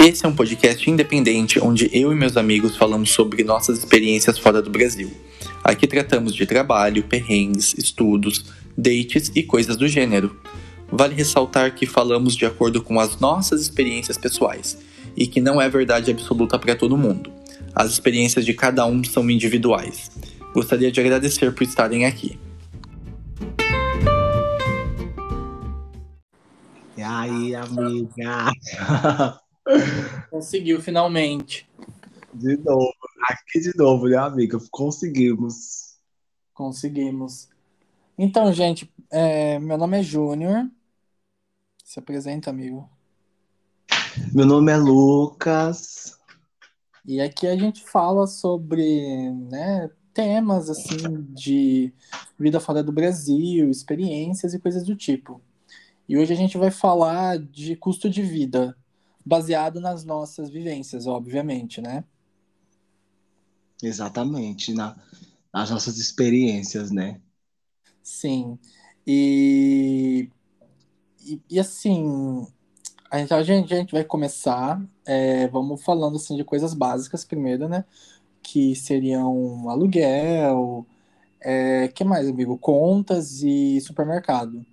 Esse é um podcast independente onde eu e meus amigos falamos sobre nossas experiências fora do Brasil. Aqui tratamos de trabalho, perrengues, estudos, dates e coisas do gênero. Vale ressaltar que falamos de acordo com as nossas experiências pessoais e que não é verdade absoluta para todo mundo. As experiências de cada um são individuais. Gostaria de agradecer por estarem aqui. E aí, amiga? Conseguiu finalmente. De novo, aqui de novo, né, amiga? Conseguimos. Conseguimos. Então, gente, é, meu nome é Júnior. Se apresenta, amigo. Meu nome é Lucas. E aqui a gente fala sobre né, temas assim de vida fora do Brasil, experiências e coisas do tipo. E hoje a gente vai falar de custo de vida, baseado nas nossas vivências, obviamente, né? Exatamente, na, nas nossas experiências, né? Sim. E, e, e assim, a gente, a gente, vai começar, é, vamos falando assim de coisas básicas primeiro, né? Que seriam aluguel, é, que mais, amigo? Contas e supermercado.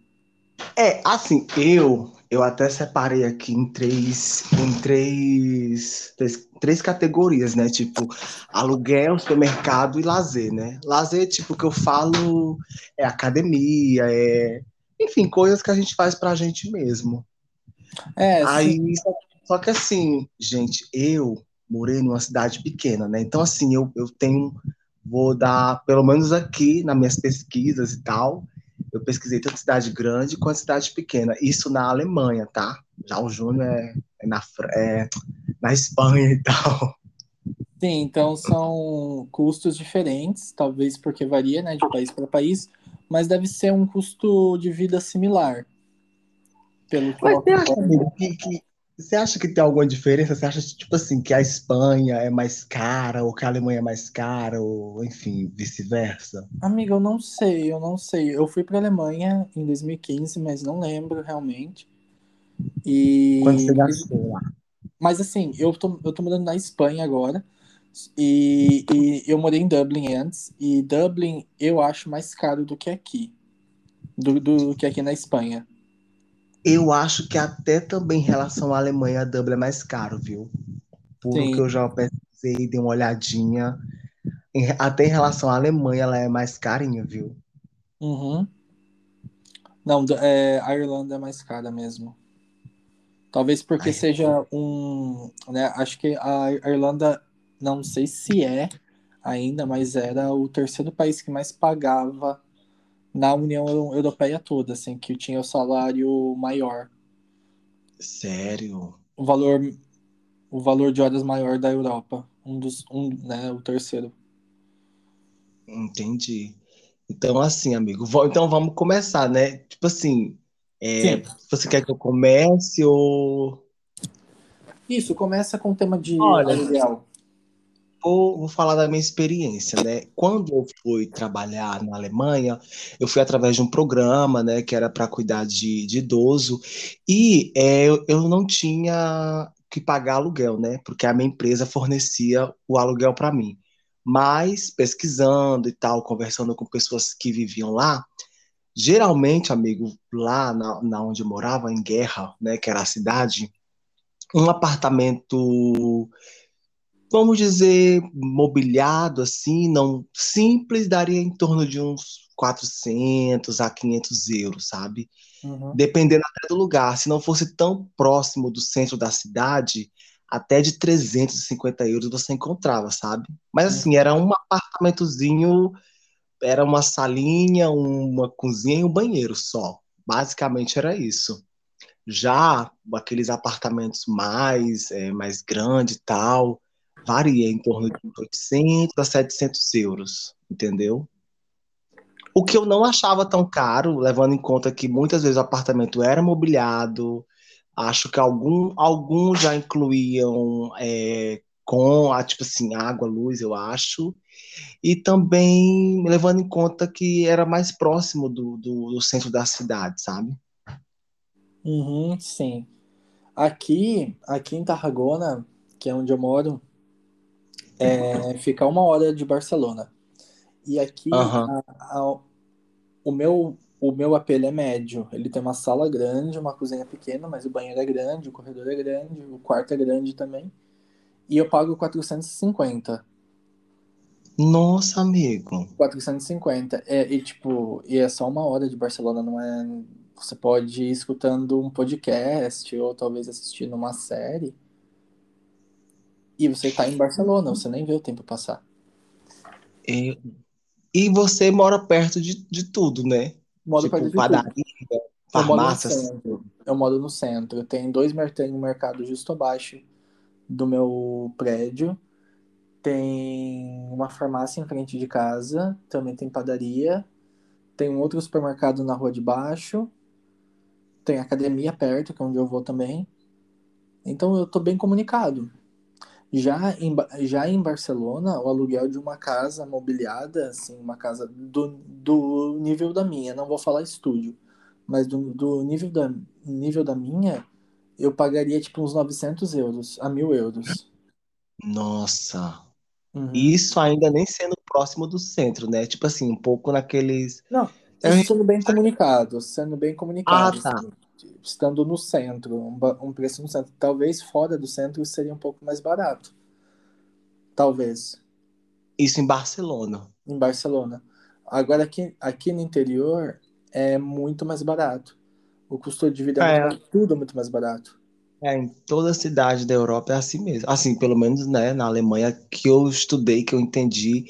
É, assim, eu eu até separei aqui em três, em três, três, três categorias, né? Tipo, aluguel, supermercado e lazer, né? Lazer, tipo, que eu falo é academia, é. Enfim, coisas que a gente faz pra gente mesmo. É, Aí, só, só que assim, gente, eu morei numa cidade pequena, né? Então, assim, eu, eu tenho. Vou dar, pelo menos aqui, nas minhas pesquisas e tal, eu pesquisei tanto cidade grande quanto cidade pequena. Isso na Alemanha, tá? Já o Júnior é, é, na, é na Espanha e tal. Sim, então são custos diferentes, talvez porque varia né, de país para país, mas deve ser um custo de vida similar. Pelo que mas amigo, que, que, você acha que tem alguma diferença? Você acha, tipo assim, que a Espanha é mais cara, ou que a Alemanha é mais cara, ou enfim, vice-versa? Amiga, eu não sei, eu não sei. Eu fui para a Alemanha em 2015, mas não lembro realmente. E... Quando você gastou lá? Mas assim, eu tô, eu tô morando na Espanha agora, e, e eu morei em Dublin antes, e Dublin eu acho mais caro do que aqui, do, do que aqui na Espanha. Eu acho que até também em relação à Alemanha, a Dublin é mais caro, viu? Por Sim. que eu já pesquisei, dei uma olhadinha. Até em relação à Alemanha, ela é mais carinha, viu? Uhum. Não, é, a Irlanda é mais cara mesmo. Talvez porque Ai, seja um. Né, acho que a Irlanda, não sei se é ainda, mas era o terceiro país que mais pagava na União Europeia toda, assim, que tinha o salário maior. Sério? O valor, o valor de horas maior da Europa. Um dos, um, né, o terceiro. Entendi. Então, assim, amigo, então vamos começar, né? Tipo assim, é, você quer que eu comece ou. Isso, começa com o tema de Olha, aluguel vou, vou falar da minha experiência, né? Quando eu fui trabalhar na Alemanha, eu fui através de um programa, né, que era para cuidar de, de idoso, e é, eu, não tinha que pagar aluguel, né? Porque a minha empresa fornecia o aluguel para mim. Mas pesquisando e tal, conversando com pessoas que viviam lá, geralmente, amigo, lá na, na onde eu morava, em Guerra, né, que era a cidade, um apartamento vamos dizer, mobiliado assim, não simples, daria em torno de uns 400 a 500 euros, sabe? Uhum. Dependendo até do lugar. Se não fosse tão próximo do centro da cidade, até de 350 euros você encontrava, sabe? Mas assim, uhum. era um apartamentozinho, era uma salinha, uma cozinha e um banheiro só. Basicamente era isso. Já aqueles apartamentos mais, é, mais grandes e tal, varia em torno de 800 a 700 euros, entendeu? O que eu não achava tão caro, levando em conta que muitas vezes o apartamento era mobiliado, acho que algum, alguns já incluíam é, com, tipo assim, água, luz, eu acho, e também levando em conta que era mais próximo do, do, do centro da cidade, sabe? Uhum, sim. Aqui, aqui em Tarragona, que é onde eu moro, é, fica uma hora de Barcelona. E aqui Aham. a- a- o meu o meu AP é médio. Ele tem uma sala grande, uma cozinha pequena, mas o banheiro é grande, o corredor é grande, o quarto é grande também. E eu pago 450. Nossa, amigo. 450. É, e tipo, e é só uma hora de Barcelona, não é. Você pode ir escutando um podcast ou talvez assistindo uma série. E você tá em Barcelona, você nem vê o tempo passar. E, e você mora perto de, de tudo, né? Moro Tipo, perto de tudo. padaria, Eu moro no farmácias. centro. Eu moro no centro. Tem dois tem um mercado justo abaixo do meu prédio. Tem uma farmácia em frente de casa. Também tem padaria. Tem um outro supermercado na rua de baixo. Tem academia perto, que é onde eu vou também. Então eu tô bem comunicado. Já em, já em Barcelona, o aluguel de uma casa mobiliada, assim, uma casa do, do nível da minha, não vou falar estúdio, mas do, do nível, da, nível da minha, eu pagaria tipo uns 900 euros a 1000 euros. Nossa. Uhum. Isso ainda nem sendo próximo do centro, né? Tipo assim, um pouco naqueles. Não, sendo bem comunicado, sendo bem comunicado, Ah, tá. assim, estando no centro, um, um preço no centro. Talvez fora do centro seria um pouco mais barato. Talvez. Isso em Barcelona. em Barcelona. Agora aqui, aqui no interior é muito mais barato. O custo de vida é, É. muito tudo é muito mais barato. É, em toda cidade da Europa é assim mesmo. Assim, pelo menos, né, na Alemanha, que eu estudei, que eu entendi,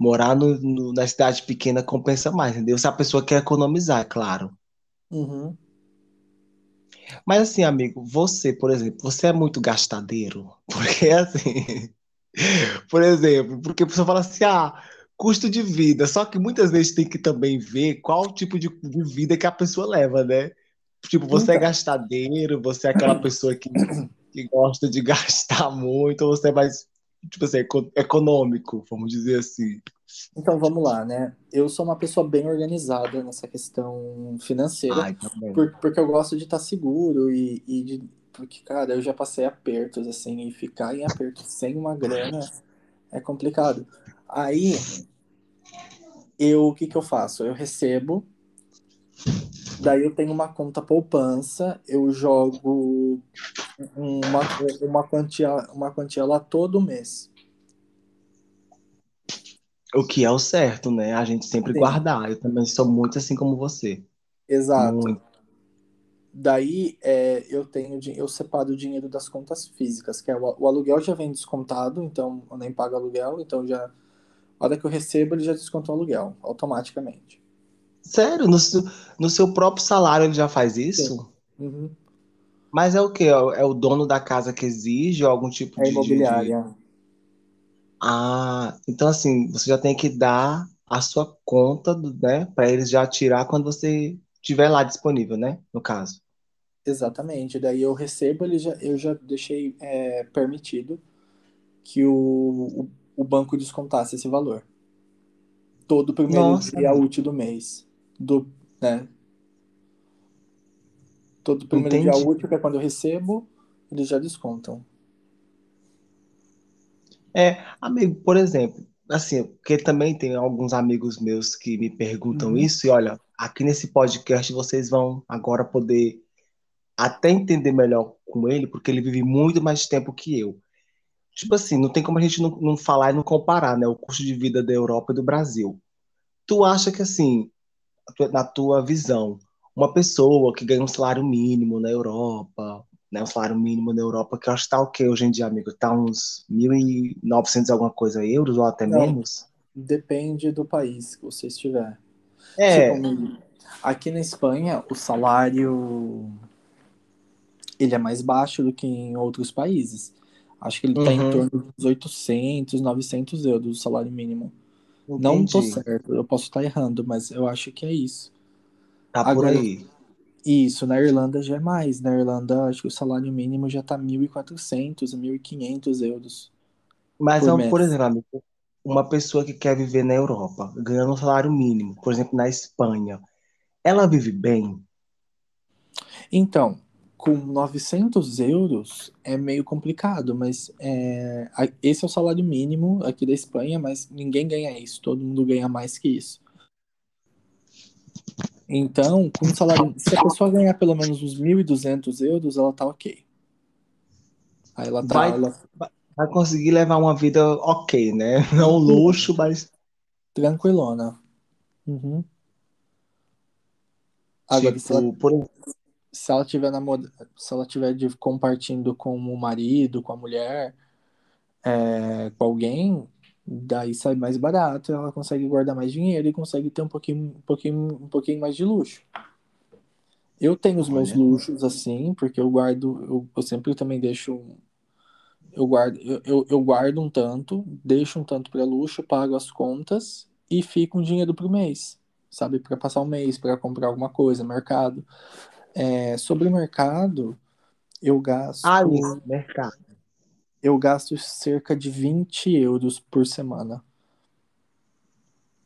morar no, no- na cidade pequena compensa mais, entendeu? Se a pessoa quer economizar, é claro. Uhum. Mas assim, amigo, você, por exemplo, você é muito gastadeiro? Porque assim, por exemplo, porque a pessoa fala assim, ah, custo de vida, só que muitas vezes tem que também ver qual tipo de, de vida que a pessoa leva, né? Tipo, você é Então. gastadeiro, você é aquela pessoa que, que gosta de gastar muito, ou você é mais, tipo assim, eco- econômico, vamos dizer assim. Então vamos lá, né? Eu sou uma pessoa bem organizada nessa questão financeira, Ai, também. por- porque eu gosto de estar seguro e, e de. Porque, cara, eu já passei apertos, assim, e ficar em aperto sem uma grana é complicado. Aí, eu, o que que eu faço? Eu recebo, daí eu tenho uma conta poupança, eu jogo uma, uma quantia, uma quantia lá todo mês. O que é o certo, né? A gente sempre Sim. guardar. Eu também sou muito assim como você. Exato. Muito. Daí é, eu tenho eu separo o dinheiro das contas físicas, que é o, o aluguel já vem descontado, então eu nem pago aluguel, então já a hora que eu recebo ele já desconta o aluguel automaticamente. Sério? No seu, no seu próprio salário ele já faz isso? Uhum. Mas é o quê? É o é o dono da casa que exige ou algum tipo É de, de, de... Ah, então assim, você já tem que dar a sua conta, né? Para eles já tirar quando você tiver lá disponível, né? No caso. Exatamente. Daí eu recebo, ele já, eu já deixei é, permitido que o, o, o banco descontasse esse valor. Todo primeiro Nossa. dia útil do mês. Do, né? Todo primeiro dia Entendi. útil, que é quando eu recebo, eles já descontam. É, amigo, por exemplo, assim, porque também tem alguns amigos meus que me perguntam Uhum. isso, e olha, aqui nesse podcast vocês vão agora poder até entender melhor com ele, porque ele vive muito mais tempo que eu. Tipo assim, não tem como a gente não, não falar e não comparar, né, o custo de vida da Europa e do Brasil. Tu acha que, assim, na tua visão, uma pessoa que ganha um salário mínimo na Europa, né, um salário mínimo na Europa, que eu acho que tá o quê hoje em dia, amigo? Tá uns 1.900 e alguma coisa euros, ou até Não. menos? Depende do país que você estiver. É, Tipo, aqui na Espanha, o salário ele é mais baixo do que em outros países. Acho que ele está em Uhum. torno dos 800, 900 euros o salário mínimo. Não tô entendi. certo, eu posso estar errando, mas eu acho que é isso. Tá por Agora- aí. Isso, na Irlanda já é mais. Na Irlanda, acho que o salário mínimo já tá 1.400, 1.500 euros. Mas, por é um- mês. por exemplo, amigo, uma pessoa que quer viver na Europa, ganhando um salário mínimo, por exemplo, na Espanha, ela vive bem? Então, com 900 euros é meio complicado, mas é, esse é o salário mínimo aqui da Espanha, mas ninguém ganha isso, todo mundo ganha mais que isso. Então, com salário, se a pessoa ganhar pelo menos uns 1.200 euros, ela tá ok. Aí ela tá. Vai, ela... vai conseguir levar uma vida ok, né? Não luxo, mas. Tranquilona. Uhum. Agora, tipo, se ela, por se ela tiver se ela tiver de... compartilhando com o marido, com a mulher, é... com alguém, daí sai mais barato, ela consegue guardar mais dinheiro e consegue ter um pouquinho, um pouquinho, um pouquinho mais de luxo. Eu tenho os meus luxos assim, porque eu guardo, eu, eu sempre também deixo eu guardo, eu, eu, guardo um tanto, deixo um tanto para luxo, pago as contas e fico um dinheiro pro mês, sabe, para passar o um mês, para comprar alguma coisa, mercado. É, sobre o mercado, eu gasto. Ah, isso, mercado. Eu gasto cerca de 20 euros por semana.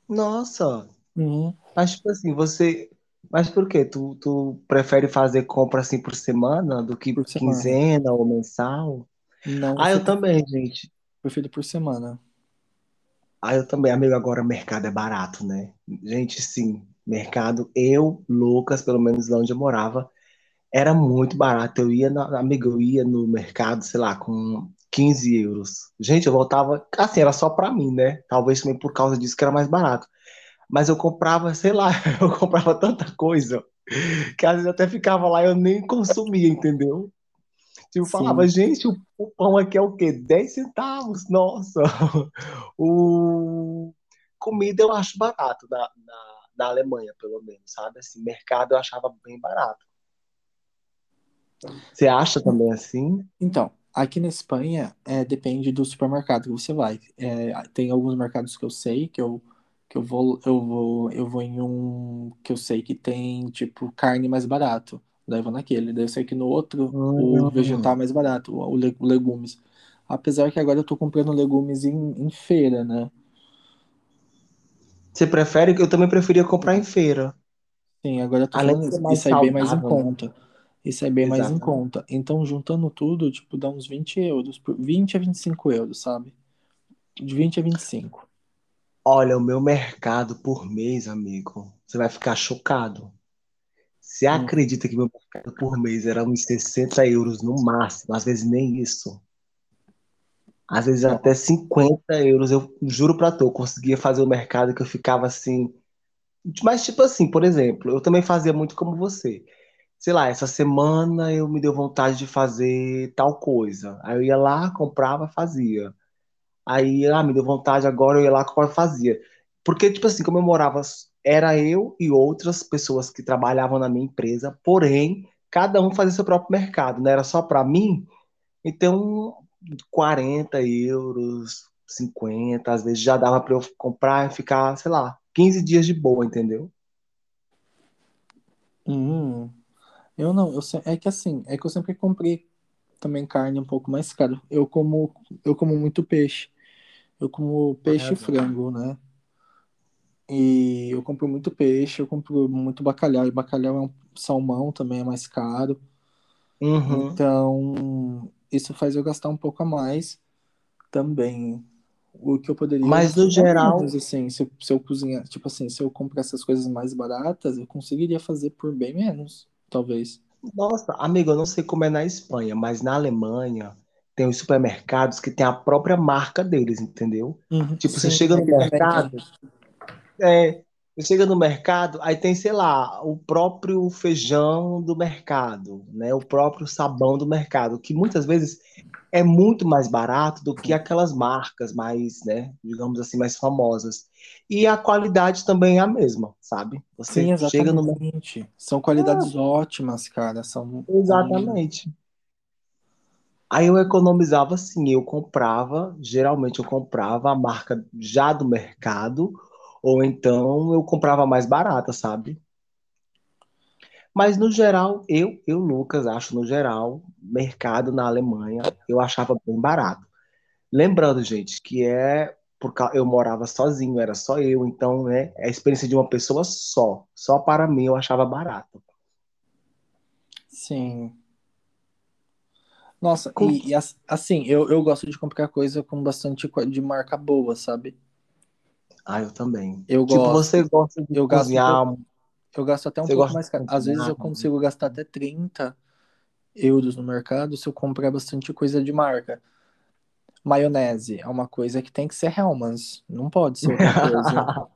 Nossa! Uhum. Mas, tipo assim, você. Mas por quê? Tu, tu prefere fazer compra assim por semana do que por quinzena semana. ou mensal? Não. Ah, eu também, gente. Prefiro por semana. Ah, eu também, amigo. Agora mercado é barato, né? Gente, sim mercado, eu, Lucas, pelo menos lá onde eu morava, era muito barato. Eu ia, na, amiga, eu ia no mercado, sei lá, com 15 euros. Gente, eu voltava, assim, era só para mim, né? Talvez também por causa disso que era mais barato. Mas eu comprava, sei lá, eu comprava tanta coisa que às vezes até ficava lá e eu nem consumia, entendeu? Tipo, falava, gente, o, o, pão aqui é o quê? 10 centavos, nossa! O... Comida eu acho barato na, na na Alemanha, pelo menos, sabe? Assim, mercado eu achava bem barato. Você acha também assim? Então, aqui na Espanha, é, depende do supermercado que você vai. É, tem alguns mercados que eu sei que eu que eu vou eu vou eu vou em um que eu sei que tem tipo carne mais barato. Daí eu vou naquele. Daí eu sei que no outro o hum. vegetal é mais barato, o, o legumes. Apesar que agora eu tô comprando legumes em, em feira, né? Você prefere? Eu também preferia comprar em feira. Sim, agora eu tô Além falando isso. Isso aí bem mais em né? Isso aí bem mais em conta. Então, juntando tudo, tipo, dá uns 20 euros. 20 a 25 euros, sabe? De 20 a 25. Olha, o meu mercado por mês, amigo, você vai ficar chocado. Você hum. acredita que meu mercado por mês era uns 60 euros no máximo, às vezes nem isso. Às vezes até 50 euros, eu juro pra tu, eu conseguia fazer o mercado que eu ficava assim. Mas, tipo assim, por exemplo, eu também fazia muito como você. Sei lá, essa semana eu me deu vontade de fazer tal coisa. Aí eu ia lá, comprava, fazia. Aí, ah, me deu vontade agora, eu ia lá, comprava, fazia. Porque, tipo assim, como eu morava, era eu e outras pessoas que trabalhavam na minha empresa, porém, cada um fazia seu próprio mercado, não era só para mim. Então, 40 euros, 50, às vezes já dava para eu comprar e ficar, sei lá, 15 dias de boa, entendeu? Hum, eu não, eu, é que assim, é que eu sempre comprei também carne um pouco mais caro. Eu como, eu como muito peixe. Eu como peixe é, e frango, né? E eu compro muito peixe, eu compro muito bacalhau. E bacalhau é um salmão também, é mais caro. Uhum. Então, isso faz eu gastar um pouco a mais também. O que eu poderia. Mas no geral. Mas, assim, se eu, se eu cozinhar, tipo assim, se eu comprar essas coisas mais baratas, eu conseguiria fazer por bem menos, talvez. Nossa, amigo, eu não sei como é na Espanha, mas na Alemanha tem os supermercados que tem a própria marca deles, entendeu? Uhum, tipo, sim, você chega no mercado. É, chega no mercado, aí tem, sei lá, o próprio feijão do mercado, né? O próprio sabão do mercado, que muitas vezes é muito mais barato do que aquelas marcas mais, né, digamos assim, mais famosas. E a qualidade também é a mesma, sabe? Você Sim, exatamente. chega no São qualidades ah. ótimas, cara, são Exatamente. Aí eu economizava assim, eu comprava, geralmente eu comprava a marca já do mercado ou então eu comprava mais barata, sabe? Mas no geral, eu, eu Lucas, acho no geral, mercado na Alemanha, eu achava bem barato. Lembrando, gente, que é porque eu morava sozinho, era só eu, então, né, é a experiência de uma pessoa só, só para mim eu achava barato. Sim. Nossa, Com- e, e as- assim, eu, eu gosto de comprar coisa com bastante de marca boa, sabe? Ah, eu também. Eu Tipo, gosto. você gosta de Eu gasto cozinhar, Eu gasto até um você pouco mais caro. Às vezes eu consigo gastar até 30 euros no mercado se eu comprar bastante coisa de marca. Maionese é uma coisa que tem que ser Hellmann's, não pode ser outra coisa.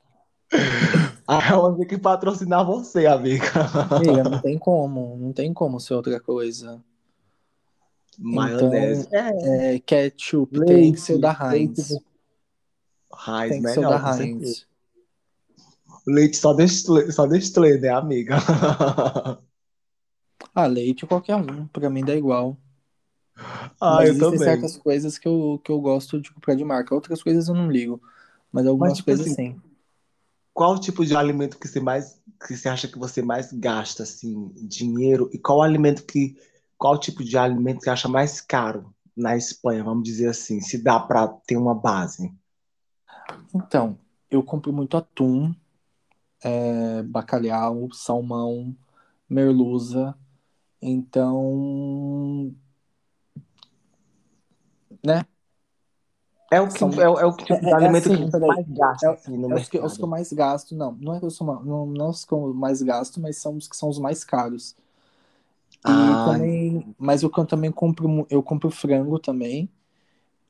Ah, eu tenho que patrocinar você, amiga. Amiga, não tem como, não tem como ser outra coisa. Maionese. É, É, ketchup tem que ser da leite, Heinz. leite Heinz, Tem que melhor, da. Heinz. Leite só Nestlé, só Nestlé, né, amiga? Ah, leite qualquer um, pra mim dá igual. Ah, Mas eu existem também. certas coisas que eu, que eu gosto de comprar de marca. Outras coisas eu não ligo. Mas algumas Mas, tipo coisas assim, sim. Qual o tipo de alimento que você mais, que você acha que você mais gasta, assim, dinheiro? E qual alimento que, qual tipo de alimento que você acha mais caro na Espanha, vamos dizer assim, se dá pra ter uma base? Então, eu compro muito atum, é, bacalhau, salmão, merluza. Então, né? É o que, São- é, o- é o tipo de é- é alimento assim, que peraí. mais gasta, É- assim, no É os que, os que eu mais gasto, não. Não é que eu sou, não, não os que eu mais gasto, mas são os que são os mais caros. E Ah, também, mas eu can- também compro, eu compro frango também.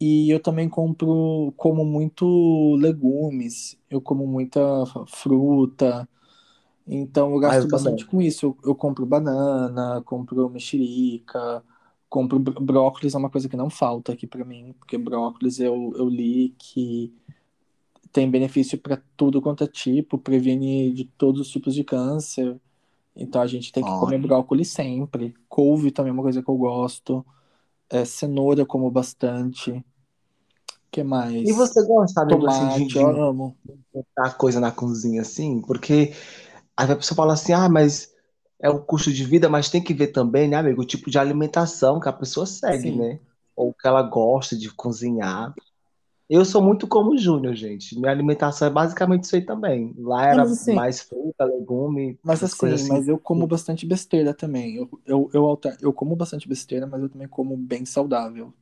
E eu também compro, como muito legumes, eu como muita fruta. Então eu Ah, gasto eu bastante com isso. Eu, eu compro banana, compro mexerica, compro br- brócolis, é uma coisa que não falta aqui pra mim, porque brócolis eu, eu li que tem benefício pra tudo quanto é tipo, previne de todos os tipos de câncer. Então a gente tem que Ó. comer brócolis sempre. Couve também é uma coisa que eu gosto. É, cenoura eu como bastante. Que mais? E você gosta, amigo, assim, de, amo. botar coisa na cozinha, assim? Porque aí a pessoa fala assim, ah, mas é o custo de vida, mas tem que ver também, né, amigo, o tipo de alimentação que a pessoa segue, Sim. né? Ou que ela gosta de cozinhar. Eu sou muito como o Júnior, gente. Minha alimentação é basicamente isso aí também. Lá era mas assim- mais fruta, legume, Mas essas assim, coisas assim. mas eu como bastante besteira também. Eu, eu, eu, eu como bastante besteira, mas eu também como bem saudável.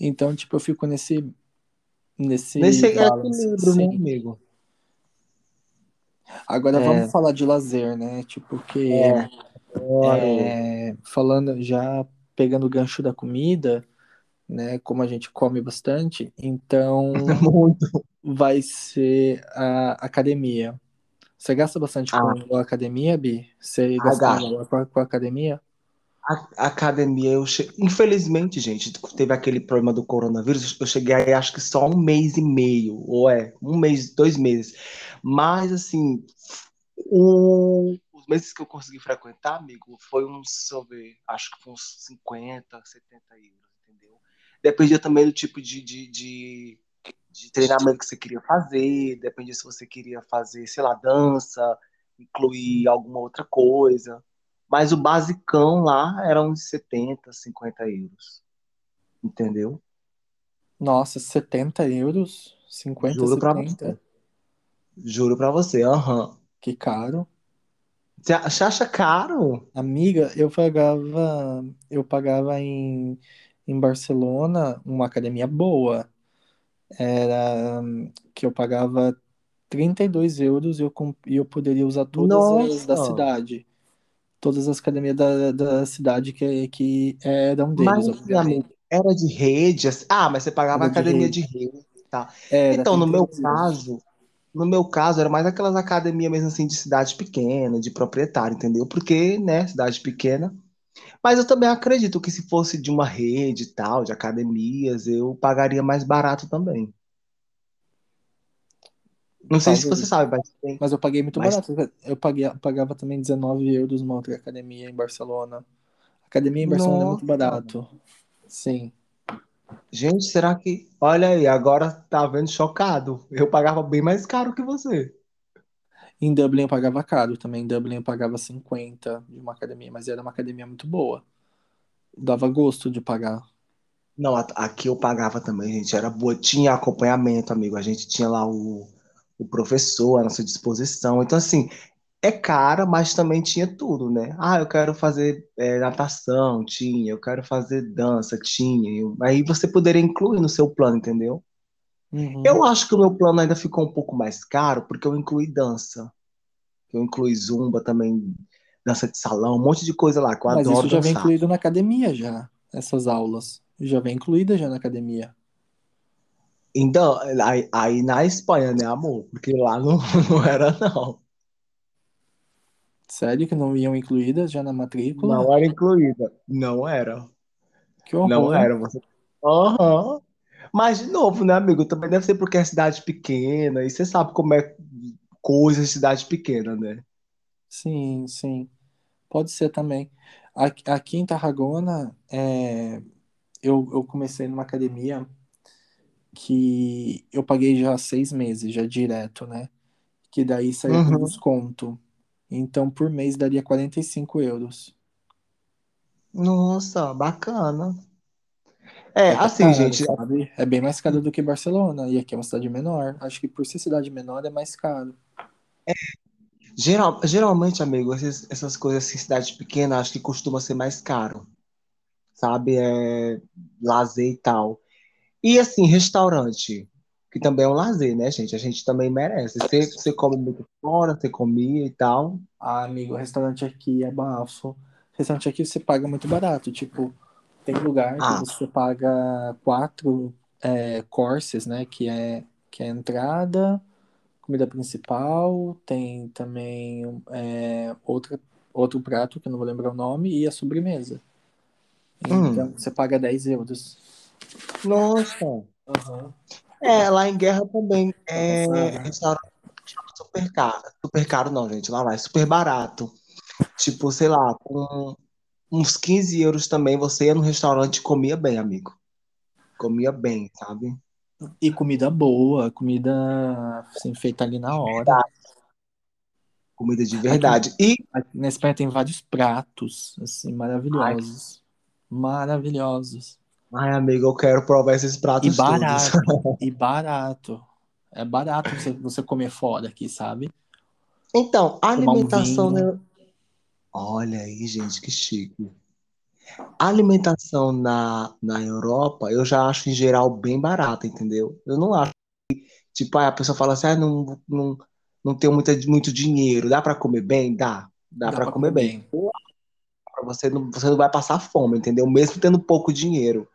Então, tipo, eu fico nesse. Nesse, Nesse equilíbrio, né, sim. amigo? Agora É. vamos falar de lazer, né? Tipo, que É. É, falando já pegando o gancho da comida, né? Como a gente come bastante, então Muito. vai ser a academia. Você gasta bastante Ah. com a academia, Bi? Você Ah, gasta gasto. valor com a, com a academia? A academia, eu che... infelizmente, gente, teve aquele problema do coronavírus. Eu cheguei aí, acho que só um mês e meio, ou é, um mês, dois meses. Mas, assim, o- os meses que eu consegui frequentar, amigo, foi uns, ver, acho que foi uns 50, 70 euros, entendeu? Dependia também do tipo de, de, de, de treinamento que você queria fazer, dependia se você queria fazer, sei lá, dança, incluir alguma outra coisa. Mas o basicão lá era uns 70, 50 euros. Entendeu? Nossa, 70 euros? 50, Juro pra 70? você. Juro pra você, aham. Que caro. Você acha caro? Amiga, eu pagava, eu pagava em, em Barcelona uma academia boa. Era que eu pagava 32 euros e eu, e eu poderia usar todas as da Nossa! cidade. Todas as academias da, da cidade que, que eram deles, Mas, obviamente. era de rede? assim? Ah, mas você pagava Era de academia rede. de rede, tá? Era Então, no meu 32 euros. caso, no meu caso, era mais aquelas academias mesmo assim de cidade pequena, de proprietário, entendeu? Porque, né, cidade pequena. Mas eu também acredito que se fosse de uma rede e tal, de academias, eu pagaria mais barato também. Não sei se você sabe, mas tem. Mas eu paguei muito Mas- barato. Eu paguei, pagava também 19 euros numa outra academia em Barcelona. Academia em Barcelona é muito Nossa. barato. Sim. Gente, será que. Olha aí, agora tá vendo chocado. Eu pagava bem mais caro que você. Em Dublin eu pagava caro também. Em Dublin eu pagava 50 de uma academia, mas era uma academia muito boa. Dava gosto de pagar. Não, aqui eu pagava também, gente. Era boa. Tinha acompanhamento, amigo. A gente tinha lá o, o professor à nossa disposição. Então, assim, é cara, mas também tinha tudo, né? Ah, eu quero fazer é, natação, tinha. Eu quero fazer dança, tinha. Aí você poderia incluir no seu plano, entendeu? Uhum. Eu acho que o meu plano ainda ficou um pouco mais caro, porque eu incluí dança. Eu incluí zumba também, dança de salão, um monte de coisa lá que eu Mas adoro isso já vem dançar. incluído na academia já, essas aulas. Já vem incluída já na academia. Então, aí, aí na Espanha, né, amor? Porque lá não, não era, não. Sério que não iam incluídas já na matrícula? Não era incluída. Não era. Que Não horror. era. Você... Aham. Mas, de novo, né, amigo? Também deve ser porque é cidade pequena, e você sabe como é coisa de cidade pequena, né? Sim, sim. Pode ser também. Aqui, aqui em Tarragona, é, eu, eu comecei numa academia que eu paguei já seis meses, já direto, né? Que daí saiu com Uhum. desconto. Então, por mês daria 45 euros. Nossa, bacana. É, É é assim, caro, gente, sabe? É bem mais caro do que Barcelona. E aqui é uma cidade menor. Acho que por ser cidade menor é mais caro. geral, geralmente, amigo, esses- essas coisas assim, cidade pequena, acho que costuma ser mais caro, sabe? É lazer e tal. E assim, restaurante, que também é um lazer, né, gente? A gente também merece. Você, você come muito fora, você comia e tal. Ah, amigo, restaurante aqui é bafo. Restaurante aqui você paga muito barato. Tipo, tem lugar que Ah, você paga quatro é, courses, né? Que é, que é a entrada, comida principal, tem também é, outra, outro prato, que eu não vou lembrar o nome, e a sobremesa. Então, hum, você paga 10 euros. Nossa. Aham. É, lá em Guerra também Tá é passada. restaurante super caro. Super caro não, gente. Lá vai, super barato. Tipo, sei lá, com uns 15 euros também você ia no restaurante e comia bem, amigo. Comia bem, sabe? E comida boa, comida assim, feita ali na hora. Comida de Aqui, verdade. E, aqui na Espanha tem vários pratos, assim, ai, maravilhosos. Ai, amigo, eu quero provar esses E pratos todos. barato. E barato. É barato você, você comer fora aqui, sabe? Então, a um alimentação, né? Olha aí, gente, que chique. A alimentação na, na Europa, eu já acho em geral bem barata, entendeu? Eu não acho, tipo, ah, a pessoa fala assim, ah, não, não, não tenho muita, muito dinheiro, dá pra comer bem? Dá, dá Dá pra pra comer comer bem. bem. Você não, você não vai passar fome, entendeu? Mesmo tendo pouco dinheiro.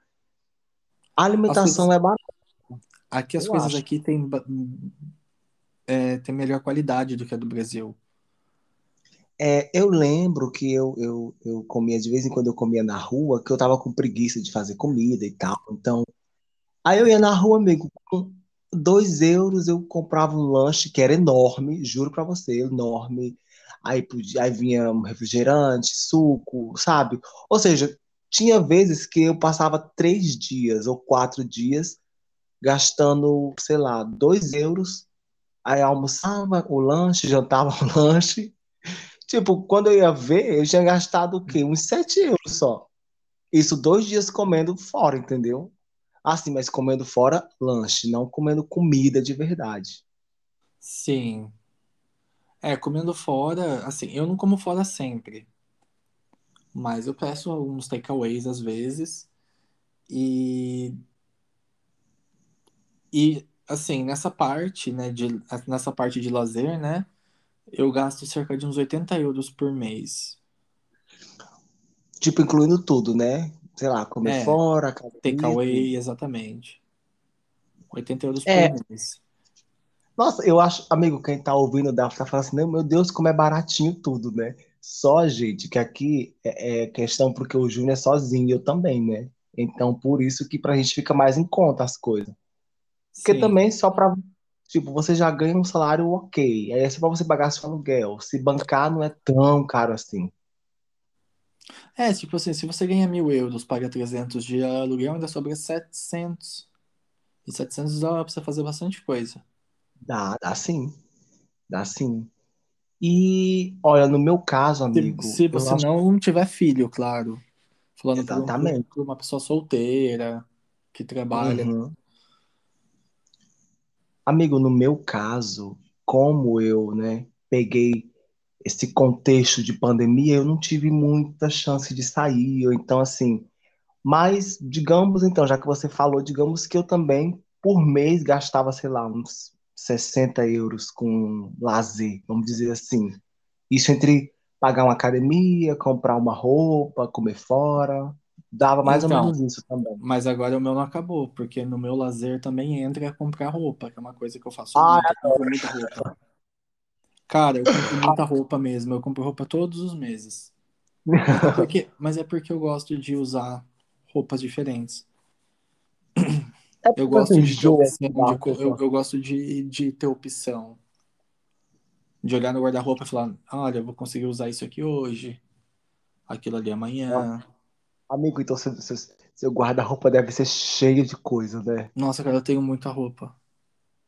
A As alimentação coisas, é barata, aqui as eu coisas acho. aqui tem, é, tem melhor qualidade do que a do Brasil. É, eu lembro que eu, eu, eu comia, de vez em quando eu comia na rua, que eu tava com preguiça de fazer comida e tal. Então, aí eu ia na rua, amigo, com dois euros eu comprava um lanche que era enorme, juro pra você, enorme. Aí, podia, aí vinha um refrigerante, suco, sabe? Ou seja, tinha vezes que eu passava três dias ou quatro dias gastando, sei lá, dois euros. Aí almoçava o lanche, jantava o lanche. Tipo, quando eu ia ver, eu tinha gastado o quê? Uns 7 euros só. Isso dois dias comendo fora, entendeu? Assim, mas comendo fora lanche, não comendo comida de verdade. Sim. É, comendo fora, assim, eu não como fora sempre, mas eu peço alguns takeaways às vezes. E, e assim, nessa parte, né, de, nessa parte de lazer, né, eu gasto cerca de uns 80 euros por mês. Tipo, incluindo tudo, né? Sei lá, comer É, fora, takeaway, exatamente. 80 euros por É, mês. nossa, eu acho, amigo, quem tá ouvindo dá tá falando assim, "Não, meu Deus, como é baratinho tudo, né? Só, gente, que aqui é, é questão porque o Júnior é sozinho, eu também, né? Então, por isso que pra gente fica mais em conta as coisas. Porque Sim. também só pra, tipo, você já ganha um salário ok. Aí é só pra você pagar seu aluguel. Se bancar não é tão caro assim. É, tipo assim, se você ganha mil euros, paga 300 de aluguel, ainda sobra 700. E 700 dá pra você fazer bastante coisa. Dá, dá sim. Dá sim. E, olha, no meu caso, Se, amigo, se eu você acho não tiver filho, claro. Falando exatamente. por uma pessoa solteira, que trabalha. Uhum. Amigo, no meu caso, como eu, né, peguei esse contexto de pandemia, eu não tive muita chance de sair, ou então assim. Mas, digamos então, já que você falou, digamos que eu também, por mês, gastava, sei lá, uns 60 euros com lazer, vamos dizer assim. Isso entre pagar uma academia, comprar uma roupa, comer fora. Dava mais Então, ou menos isso também. mas agora o meu não acabou, porque no meu lazer também entra comprar roupa, que é uma coisa que eu faço Ah, muito, eu compro muita roupa. Cara, eu compro muita roupa mesmo, eu compro roupa todos os meses. Mas é porque, mas é porque eu gosto de usar roupas diferentes. É Eu porque gosto você de opção, de eu, eu gosto de, de ter opção. De olhar no guarda-roupa e falar, olha, eu vou conseguir usar isso aqui hoje, aquilo ali amanhã. Amigo, então seu, seu, seu guarda-roupa deve ser cheio de coisa, né? Nossa, cara, eu tenho muita roupa.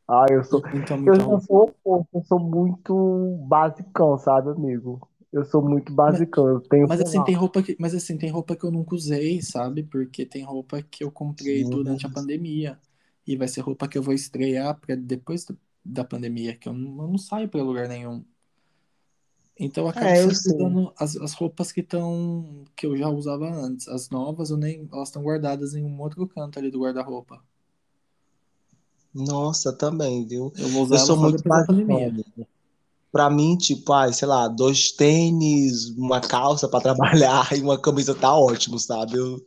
Ah, eu sou. Muita, Eu roupa. sou eu sou muito basicão, sabe, amigo? Eu sou muito Mas, basicão. Eu tenho, mas assim, tem roupa que, mas assim, tem roupa que eu nunca usei, sabe? Porque tem roupa que eu comprei durante a pandemia. E vai ser roupa que eu vou estrear pra depois do- da pandemia, que eu não, eu não saio pra lugar nenhum. Então eu acabo É, eu as, as roupas que estão que eu já usava antes. As novas, eu nem, elas estão guardadas em um outro canto ali do guarda-roupa. Nossa, também, viu? Eu vou Eu usar sou elas só muito pandemia. Pra mim, tipo, ai, sei lá, dois tênis, uma calça pra trabalhar e uma camisa tá ótimo, sabe? Eu,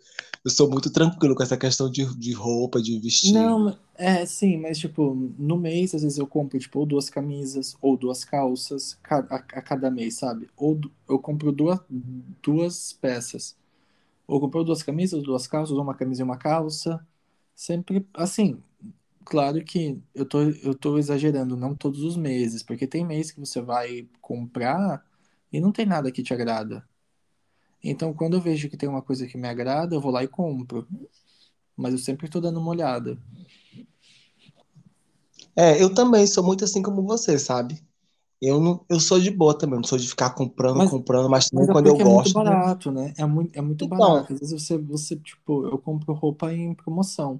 eu sou muito tranquilo com essa questão de, de roupa, de vestir. Não, é sim, mas tipo, no mês às vezes eu compro tipo ou duas camisas ou duas calças ca- a, a cada mês, sabe? Ou eu compro duas, duas peças. Ou compro duas camisas, duas calças, ou uma camisa e uma calça. Sempre assim, claro que eu tô, eu tô exagerando, não todos os meses, porque tem mês que você vai comprar e não tem nada que te agrada. Então, quando eu vejo que tem uma coisa que me agrada, eu vou lá e compro. Mas eu sempre tô dando uma olhada. É, eu também sou muito assim como você, sabe? Eu não, eu sou de boa também, não sou de ficar comprando, Mas, comprando, mas também mas é quando eu porque é muito gosto, né? barato, né? É muito, é muito Então, barato. Às vezes você, você, tipo, eu compro roupa em promoção.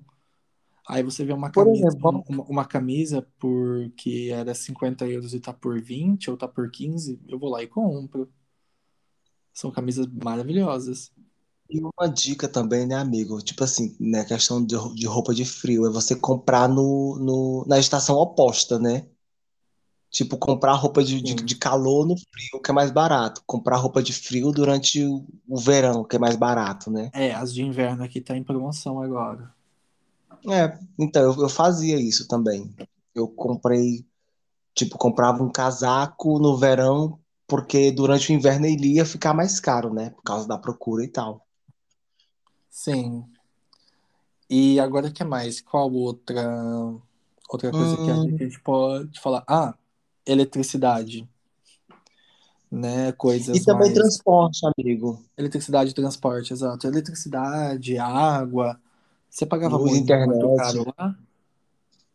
Aí você vê uma por camisa, exemplo, uma, uma camisa por que era 50 euros e tá por 20 ou tá por 15, eu vou lá e compro. São camisas maravilhosas. e uma dica também, né, amigo? Tipo assim, né, questão de, de roupa de frio, é você comprar no, no, na estação oposta, né? Tipo, comprar roupa de, de, de calor no frio, que é mais barato. Comprar roupa de frio durante o, o verão, que é mais barato, né? É, as de inverno aqui tá em promoção agora. É, então, eu, eu fazia isso também. Eu comprei, tipo, comprava um casaco no verão, porque durante o inverno ele ia ficar mais caro, né? Por causa da procura e tal. Sim. E agora o que mais? Qual outra outra coisa que a Hum, gente pode falar? Ah, eletricidade, né? e Coisas também mais transporte, amigo. Eletricidade e transporte, exato. Eletricidade, água. Você pagava Luz, muito, muito caro internet. lá?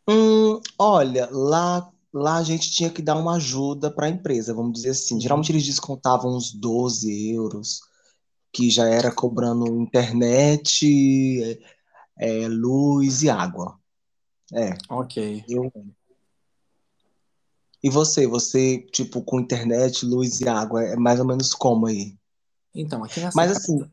Hum, olha, lá, lá a gente tinha que dar uma ajuda para a empresa, vamos dizer assim. Geralmente eles descontavam uns 12 euros, que já era cobrando internet, é, luz e água. É, Ok. eu. E você, você, tipo, com internet, luz e água, é mais ou menos como aí? Então, aqui nessa Mas assim, casa.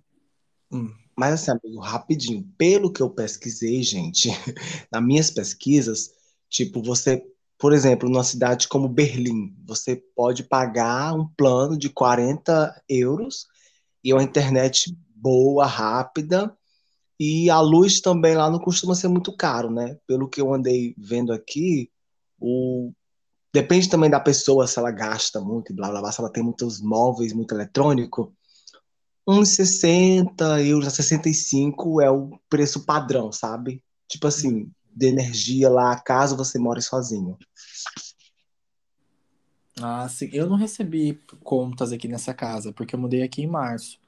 Hum, mas assim, amigo, rapidinho, pelo que eu pesquisei, gente, nas minhas pesquisas, tipo, você, por exemplo, numa cidade como Berlim, você pode pagar um plano de 40 euros e uma internet boa, rápida, e a luz também lá não costuma ser muito caro, né? Pelo que eu andei vendo aqui, o Depende também da pessoa, se ela gasta muito blá blá blá, se ela tem muitos móveis, muito eletrônico. Uns 60 euros a 65 é o preço padrão, sabe? Tipo assim, de energia lá, caso você more sozinho. Ah, sim. Eu não recebi contas aqui nessa casa, porque eu mudei aqui em março.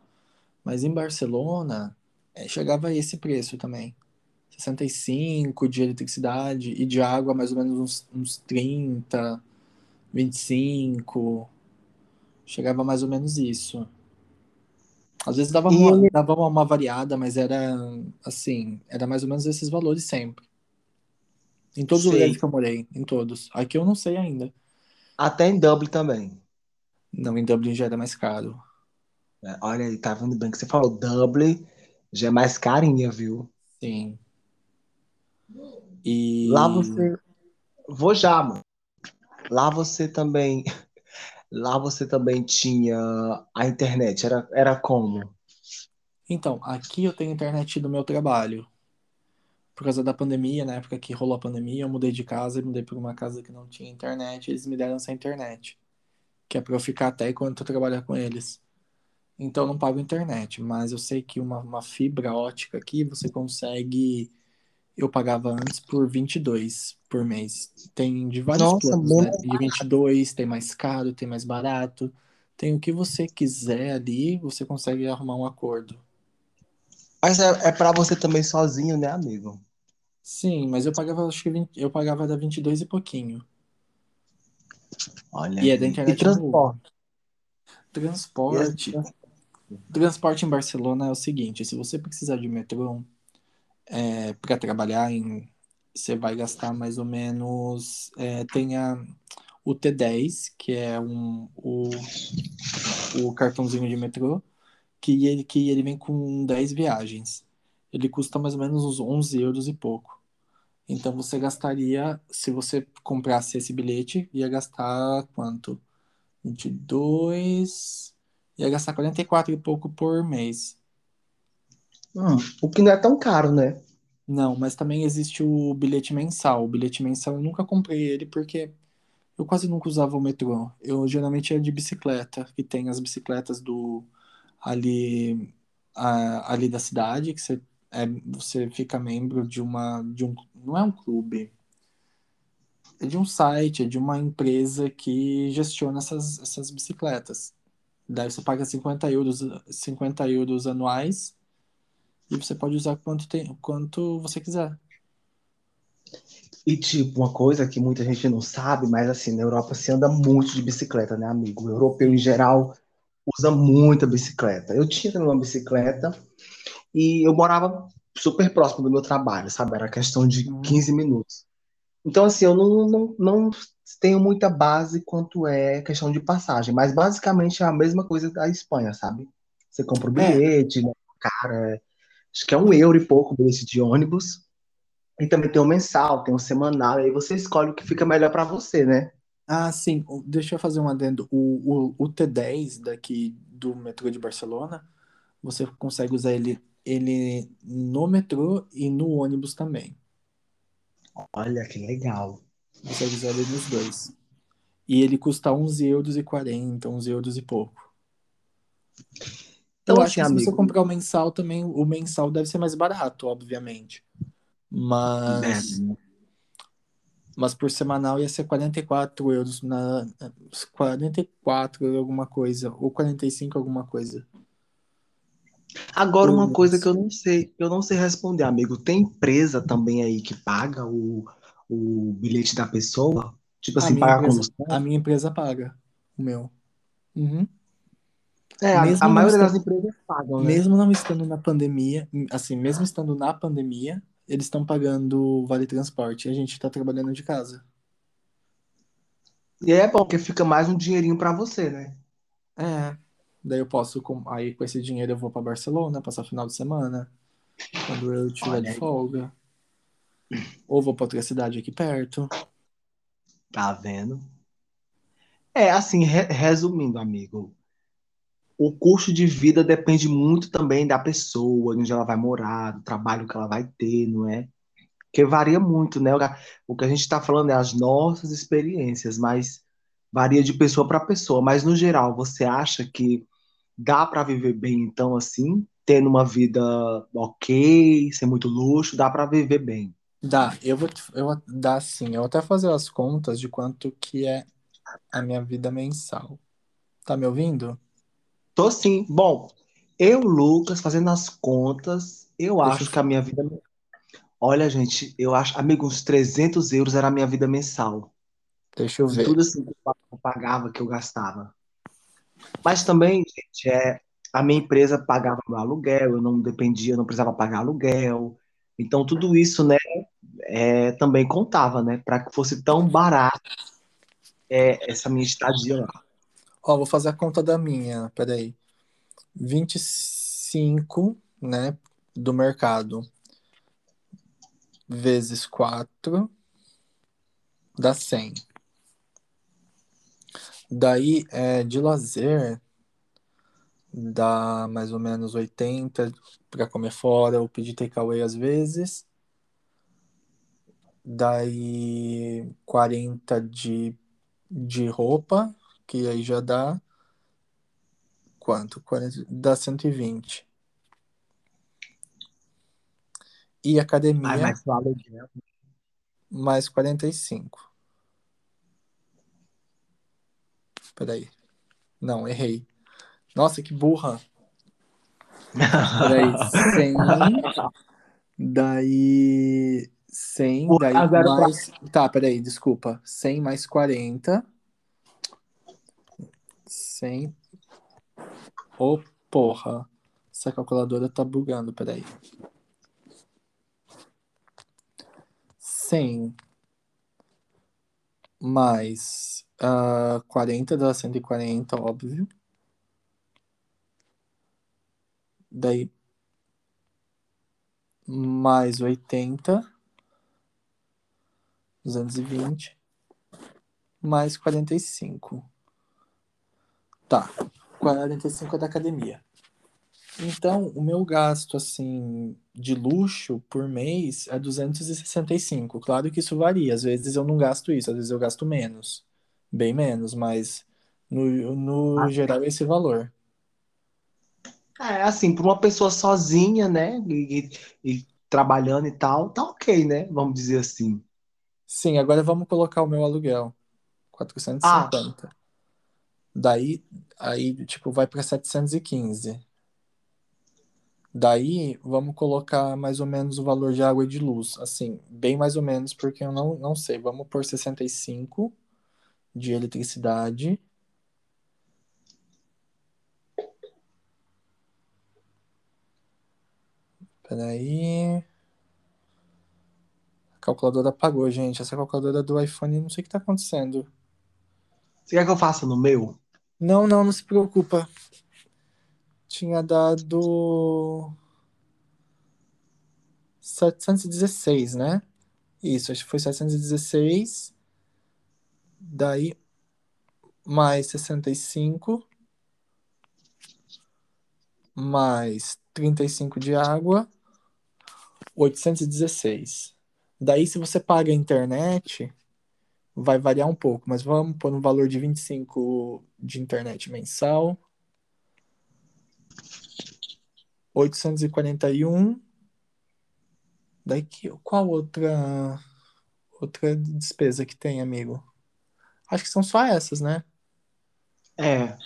Mas em Barcelona, eh, chegava a esse preço também. 65 de eletricidade e de água mais ou menos uns, uns 30, 25. Chegava mais ou menos isso. Às vezes dava E uma, ele, dava uma variada, mas era assim, era mais ou menos esses valores sempre. Em todos os lugares que eu morei, em todos. Aqui eu não sei ainda. até em Dublin também. Não, em Dublin já era mais caro. É, olha aí, tá vendo bem que você falou. Dublin já é mais carinha, viu? Sim. E. Lá você. Vou já, mano. Lá você também. Lá você também tinha a internet. Era, era como? Então, aqui eu tenho internet do meu trabalho. Por causa da pandemia, na época que rolou a pandemia, eu mudei de casa e mudei para uma casa que não tinha internet. Eles me deram essa internet. Que é para eu ficar até enquanto eu trabalhar com eles. Então eu não pago internet, mas eu sei que uma, uma fibra ótica aqui você consegue. Eu pagava antes por 22 por mês. Tem de vários Nossa, planos, bom. né? Tem de 22, tem mais caro, tem mais barato. Tem o que você quiser ali, você consegue arrumar um acordo. Mas é, é para você também sozinho, né, amigo? Sim, mas eu pagava, acho que 20, eu pagava da 22 e pouquinho. Olha. E é da internet E transporte. Transporte. Transporte em Barcelona é o seguinte, se você precisar de metrô é, para trabalhar em, você vai gastar mais ou menos, é, tem o T10, que é um, o, o cartãozinho de metrô, que ele, que ele vem com 10 viagens. Ele custa mais ou menos uns 11 euros e pouco. Então você gastaria, se você comprasse esse bilhete, ia gastar quanto? 22, ia gastar 44 e pouco por mês. Hum, o que não é tão caro, né? Não, mas também existe o bilhete mensal. O bilhete mensal eu nunca comprei ele porque eu quase nunca usava o metrô. Eu geralmente ia de bicicleta, que tem as bicicletas do ali a- ali da cidade, que você é, você fica membro de uma de um não é um clube, é de um site, é de uma empresa que gestiona essas, essas bicicletas. Daí você paga 50 euros, 50 euros anuais e você pode usar quanto, tem, quanto você quiser. E tipo, uma coisa que muita gente não sabe, mas assim, na Europa se anda muito de bicicleta, né, amigo? O europeu em geral usa muita bicicleta. Eu tinha uma bicicleta e eu morava super próximo do meu trabalho, sabe? Era questão de Uhum. 15 minutos. Então, assim, eu não, não, não tenho muita base quanto é questão de passagem, mas basicamente é a mesma coisa da Espanha, sabe? Você compra o É. bilhete, né? Cara, acho que é um euro e pouco o bilhete de ônibus. E também tem o mensal, tem o semanal, e aí você escolhe o que fica melhor pra você, né? Ah, sim. Deixa eu fazer um adendo. O, o, o T10 daqui do metrô de Barcelona, você consegue usar ele, ele no metrô e no ônibus também. Olha que legal. Você consegue usar ele nos dois. E ele custa 11 euros e 40, 11 euros e pouco. Então, Eu assim, acho que se você comprar o mensal também, o mensal deve ser mais barato, obviamente. Mas, É, mas por semanal ia ser 44 euros na 44 alguma coisa, ou 45 alguma coisa. Agora, uma coisa que eu não sei, eu não sei responder, amigo. Tem empresa também aí que paga o, o bilhete da pessoa? Tipo A assim, minha paga empresa, condução? a minha empresa paga o meu. Uhum. É, a, Mesmo a maioria estando- das empresas pagam, né? Mesmo não estando na pandemia, assim, mesmo estando na pandemia, eles estão pagando vale transporte. E a gente está trabalhando de casa. E é bom, porque fica mais um dinheirinho pra você, né? É. Daí eu posso, com- aí com esse dinheiro eu vou para Barcelona, passar final de semana, quando eu estiver Olha de folga. Ou vou para outra cidade aqui perto. Tá vendo? É, assim, re- resumindo, amigo, o custo de vida depende muito também da pessoa, onde ela vai morar, do trabalho que ela vai ter, não é? Porque varia muito, né? O que- a gente está falando é as nossas experiências, mas varia de pessoa para pessoa. Mas no geral, você acha que dá para viver bem, então, assim, tendo uma vida ok, sem muito luxo, dá para viver bem? Dá, eu vou, eu vou dar sim, eu vou até fazer as contas de quanto que é a minha vida mensal. Tá me ouvindo? Tô sim. Bom, eu, Lucas, fazendo as contas, eu Deixa acho eu- que a minha vida. Olha, gente, eu acho, amigo, uns 300 euros era a minha vida mensal. Deixa eu ver. tudo assim que eu pagava, que eu gastava. Mas também, gente, é, a minha empresa pagava meu aluguel, eu não dependia, eu não precisava pagar aluguel. Então, tudo isso, né, é, também contava, né, para que fosse tão barato é, essa minha estadia lá. Ó, vou fazer a conta da minha, peraí. 25, né, do mercado, vezes 4, dá 100. Daí, é, de lazer, dá mais ou menos 80 para comer fora ou pedir takeaway às vezes. Daí 40 de, de roupa, que aí já dá quanto? 40, dá 120. E academia Ai, mas o aluguel. mais 45. Peraí. Não, errei. Nossa, que burra. Peraí, 100. Daí. 100. Pô, Daí pra- mais. Tá, peraí, desculpa. 100 mais 40. 100. Ô, porra. Essa calculadora tá bugando, peraí. 100 mais ah, 40 dá 140, óbvio. Daí mais 80, 220, mais 45. Tá, 45 é da academia. Então, o meu gasto, assim, de luxo por mês é 265. Claro que isso varia. Às vezes eu não gasto isso, às vezes eu gasto menos. Bem menos, mas no, no Ah. geral é esse valor. É, assim, para uma pessoa sozinha, né? E, e- e trabalhando e tal, tá ok, né? Vamos dizer assim. Sim, agora vamos colocar o meu aluguel. 450. Daí, aí, tipo, vai para 715. Daí, vamos colocar mais ou menos o valor de água e de luz. Assim, bem mais ou menos, porque eu não, não sei. Vamos por 65 de eletricidade. Peraí. A calculadora apagou, gente. Essa calculadora do iPhone, não sei o que tá acontecendo. Você quer que eu faça no meu? Não, não, não se preocupa. Tinha dado 716, né? Isso, acho que foi 716. Daí mais 65 mais 35 de água, 816. Daí, se você paga a internet, vai variar um pouco, mas vamos pôr um valor de 25 de internet mensal. 841. Daí que, qual outra outra despesa que tem, amigo? Acho que são só essas, né? É.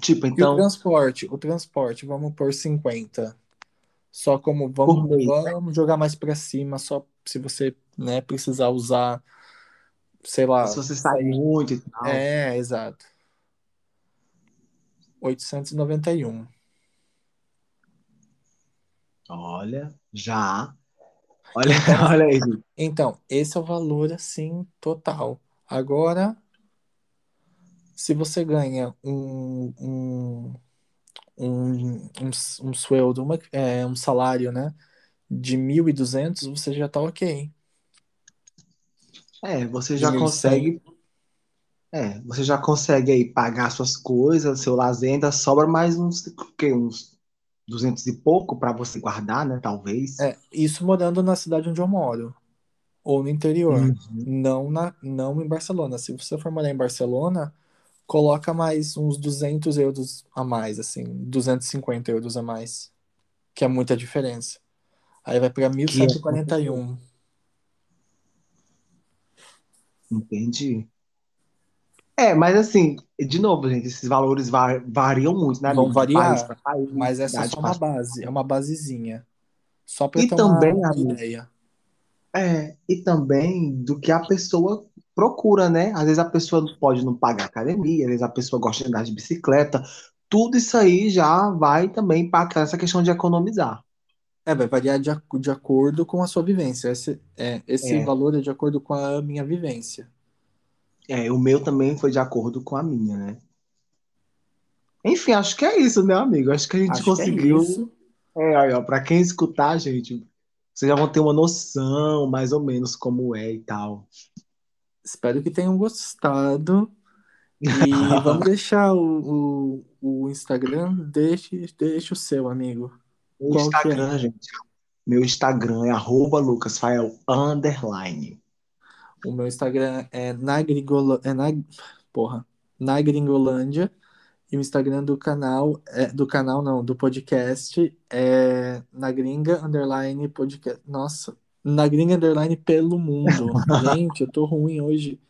Tipo, E o então, transporte, o transporte, vamos por 50. Só como vamos, mês. vamos jogar mais pra cima, só se você, né, precisar usar, sei lá. se você sai muito e tal. É, exato. 891. Olha, já. Olha, olha aí. Então, esse é o valor assim total. Agora, se você ganha um um um, um, um sueldo, uma, é, um salário, né, de 1.200, você já tá ok. É, você já 1.100. consegue. É, você já consegue aí pagar suas coisas, seu lazer, ainda sobra mais uns, o quê? Uns 200 e pouco para você guardar, né? Talvez. É, isso morando na cidade onde eu moro, ou no interior, Uhum. não na, não em Barcelona. Se você for morar em Barcelona, coloca mais uns 200 euros a mais, assim, 250 euros a mais, que é muita diferença. Aí vai para Que é 1141. Entendi. É, mas assim, de novo, gente, esses valores va- variam muito, né, Vão? De país variar, para país, mas essa é só uma base, é uma basezinha. Só para E ter também, uma amigo, ideia. é, e também do que a pessoa procura, né? Às vezes a pessoa pode não pagar academia, às vezes a pessoa gosta de andar de bicicleta. Tudo isso aí já vai também para essa questão de economizar. É, vai variar de, de acordo com a sua vivência. Esse, é, esse É, valor é de acordo com a minha vivência. é, o meu também foi de acordo com a minha, né? Enfim, acho que é isso, né, amigo? Acho que a gente Acho é conseguiu. É, ó, pra quem escutar, gente, vocês já vão ter uma noção, mais ou menos, como é e tal. Espero que tenham gostado. E vamos deixar o, o, o Instagram. Deixe, deixe o seu, amigo. Meu Qual é? Instagram, gente. Meu Instagram é arroba lucasfael underline. O meu Instagram é na é na, porra, na Gringolândia. E o Instagram do canal, é, do canal não, do podcast é na gringa underline podcast. Nossa, na gringa underline pelo mundo. Gente, eu tô ruim hoje.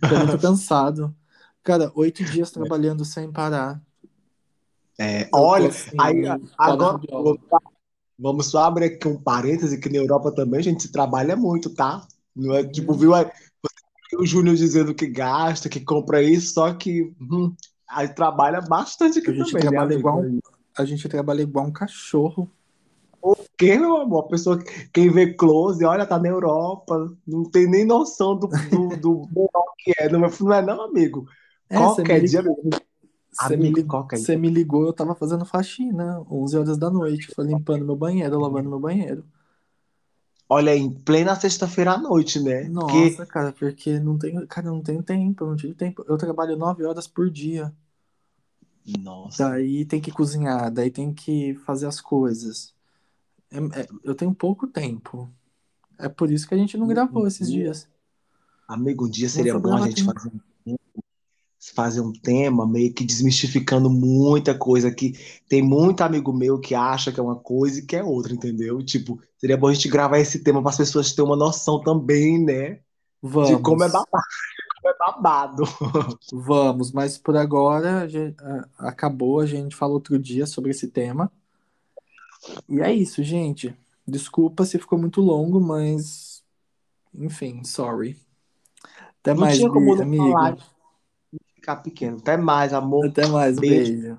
Tô muito cansado. Cara, oito dias trabalhando sem parar. É, olha, assim, aí agora vamos só abrir aqui um parêntese que na Europa também a gente se trabalha muito, tá? Não é tipo, viu aí, o Júnior dizendo que gasta, que compra isso, só que hum, aí trabalha bastante aqui A gente também, né, trabalha amigo? igual um, a gente trabalha igual um cachorro. Porque, meu amor, a pessoa, quem vê close, olha, tá na Europa, não tem nem noção do, do, do menor que é, não é, não é não, amigo? É, Qualquer dia, amigo, você me você me ligou, eu tava fazendo faxina, 11 horas da noite, foi limpando meu banheiro, lavando meu banheiro. Olha, em plena sexta-feira à noite, né? Porque Nossa, cara, porque não tenho, cara, não tenho tempo, eu não tive tempo. Eu trabalho 9 horas por dia. Nossa. Daí tem que cozinhar, daí tem que fazer as coisas. É- é- eu tenho pouco tempo. É por isso que a gente não gravou esses dias. Amigo, um dia seria bom a gente tempo. fazer fazer um tema meio que desmistificando muita coisa que tem muito amigo meu que acha que é uma coisa e que é outra, entendeu? Tipo, seria bom a gente gravar esse tema para as pessoas terem uma noção também, né? De como é Vamos, babado, como é babado. vamos, mas por agora a gen- a- acabou, a gente fala outro dia sobre esse tema. E é isso, gente. Desculpa se ficou muito longo, mas enfim, sorry. Até Não mais, tinha como falar amigo. de ficar pequeno. Até mais, amor. Até mais, um Beijo. beijo.